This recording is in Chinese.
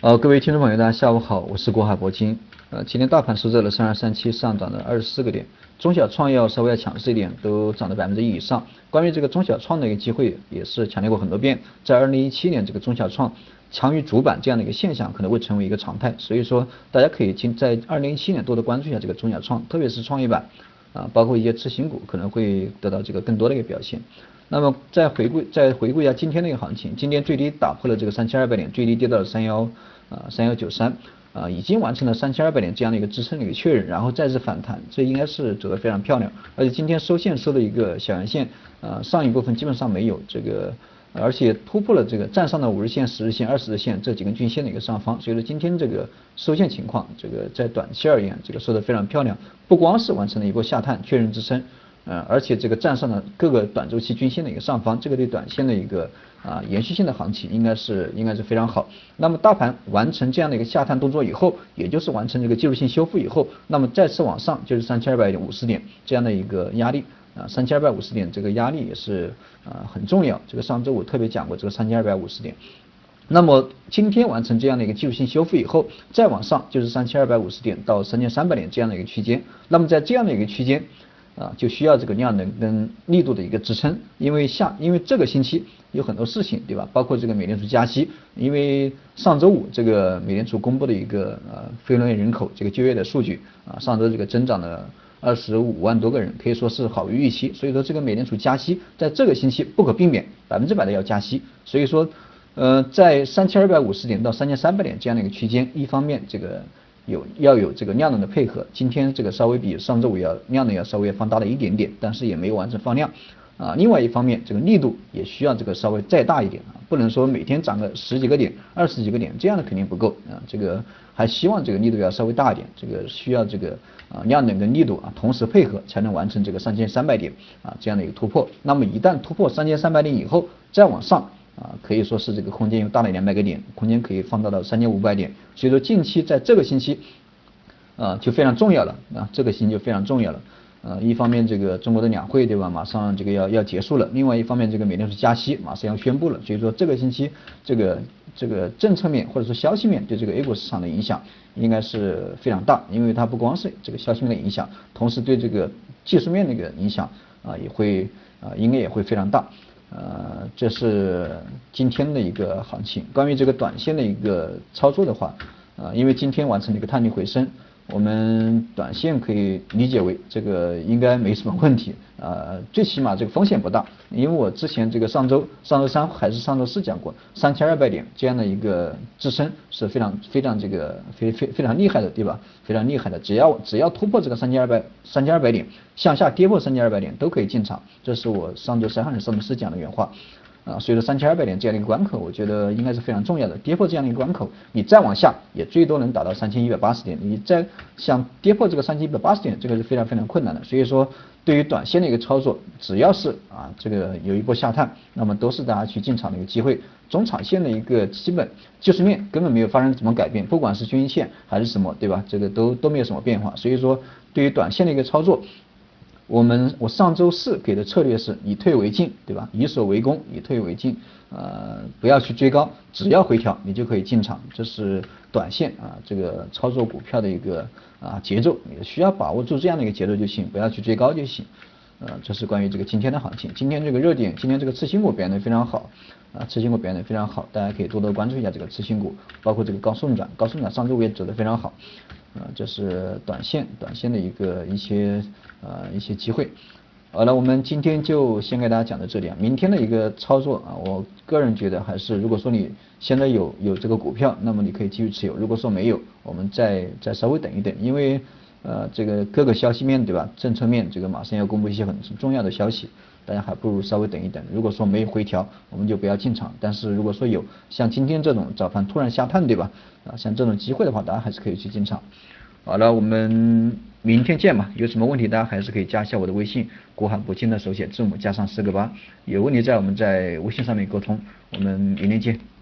呃，各位听众朋友，大家下午好，我是国海铂金。呃，今天大盘收在了三二三七，上涨了二十四个点，中小创要稍微要强势一点，都涨了百分之一以上。关于这个中小创的一个机会，也是强调过很多遍，在二零一七年这个中小创强于主板这样的一个现象可能会成为一个常态，所以说大家可以今在二零一七年多多关注一下这个中小创，特别是创业板啊，包括一些次新股可能会得到这个更多的一个表现。那么再回顾再回顾一下今天的一个行情，今天最低打破了这个三千二百点，最低跌到了三幺啊三幺九三啊，已经完成了三千二百点这样的一个支撑的一个确认，然后再次反弹，这应该是走得非常漂亮。而且今天收线收的一个小阳线，啊上一部分基本上没有这个，而且突破了这个站上的五日线、十日线、二十日线这几根均线的一个上方，所以说今天这个收线情况，这个在短期而言，这个收得非常漂亮，不光是完成了一波下探确认支撑。呃，而且这个站上了各个短周期均线的一个上方，这个对短线的一个啊延续性的行情应该是应该是非常好。那么大盘完成这样的一个下探动作以后，也就是完成这个技术性修复以后，那么再次往上就是三千二百五十点这样的一个压力啊，三千二百五十点这个压力也是啊很重要。这个上周我特别讲过这个三千二百五十点。那么今天完成这样的一个技术性修复以后，再往上就是三千二百五十点到三千三百点这样的一个区间。那么在这样的一个区间。啊，就需要这个量能跟力度的一个支撑，因为下，因为这个星期有很多事情，对吧？包括这个美联储加息，因为上周五这个美联储公布的一个呃非农业人口这个就业的数据啊，上周这个增长了二十五万多个人，可以说是好于预期，所以说这个美联储加息在这个星期不可避免，百分之百的要加息，所以说呃在三千二百五十点到三千三百点这样的一个区间，一方面这个。有要有这个量能的配合，今天这个稍微比上周五要量能要稍微放大了一点点，但是也没有完全放量啊。另外一方面，这个力度也需要这个稍微再大一点啊，不能说每天涨个十几个点、二十几个点，这样的肯定不够啊。这个还希望这个力度要稍微大一点，这个需要这个啊量能跟力度啊同时配合，才能完成这个三千三百点啊这样的一个突破。那么一旦突破三千三百点以后，再往上。啊，可以说是这个空间又大了两百个点，空间可以放大到三千五百点，所以说近期在这个星期，啊就非常重要了啊，这个星期就非常重要了，呃，一方面这个中国的两会对吧，马上这个要要结束了，另外一方面这个美联储加息马上要宣布了，所以说这个星期这个这个政策面或者说消息面对这个 A 股市场的影响应该是非常大，因为它不光是这个消息面的影响，同时对这个技术面的一个影响啊也会啊应该也会非常大。呃，这是今天的一个行情。关于这个短线的一个操作的话，呃，因为今天完成了一个探底回升。我们短线可以理解为这个应该没什么问题，呃，最起码这个风险不大，因为我之前这个上周上周三还是上周四讲过，三千二百点这样的一个支撑是非常非常这个非非非常厉害的，对吧？非常厉害的，只要只要突破这个三千二百三千二百点，向下跌破三千二百点都可以进场，这是我上周三还是上周四讲的原话。啊，所以说三千二百点这样的一个关口，我觉得应该是非常重要的。跌破这样的一个关口，你再往下也最多能达到三千一百八十点。你再想跌破这个三千一百八十点，这个是非常非常困难的。所以说，对于短线的一个操作，只要是啊这个有一波下探，那么都是大家去进场的一个机会。中长线的一个基本技术面根本没有发生什么改变，不管是均线还是什么，对吧？这个都都没有什么变化。所以说，对于短线的一个操作。我们我上周四给的策略是以退为进，对吧？以守为攻，以退为进，呃，不要去追高，只要回调你就可以进场，这是短线啊这个操作股票的一个啊节奏，你需要把握住这样的一个节奏就行，不要去追高就行。呃，这是关于这个今天的行情，今天这个热点，今天这个次新股表现的非常好，啊，次新股表现的非常好，大家可以多多关注一下这个次新股，包括这个高送转，高送转上周五也走得非常好。啊，这是短线，短线的一个一些呃一些机会。好了，我们今天就先给大家讲到这里啊。明天的一个操作啊，我个人觉得还是，如果说你现在有有这个股票，那么你可以继续持有；如果说没有，我们再再稍微等一等，因为呃这个各个消息面对吧，政策面这个马上要公布一些很重要的消息。大家还不如稍微等一等。如果说没有回调，我们就不要进场。但是如果说有像今天这种早盘突然下探，对吧？啊，像这种机会的话，大家还是可以去进场。好了，我们明天见嘛。有什么问题，大家还是可以加一下我的微信，国海铂金的手写字母加上四个八。有问题在我们在微信上面沟通。我们明天见。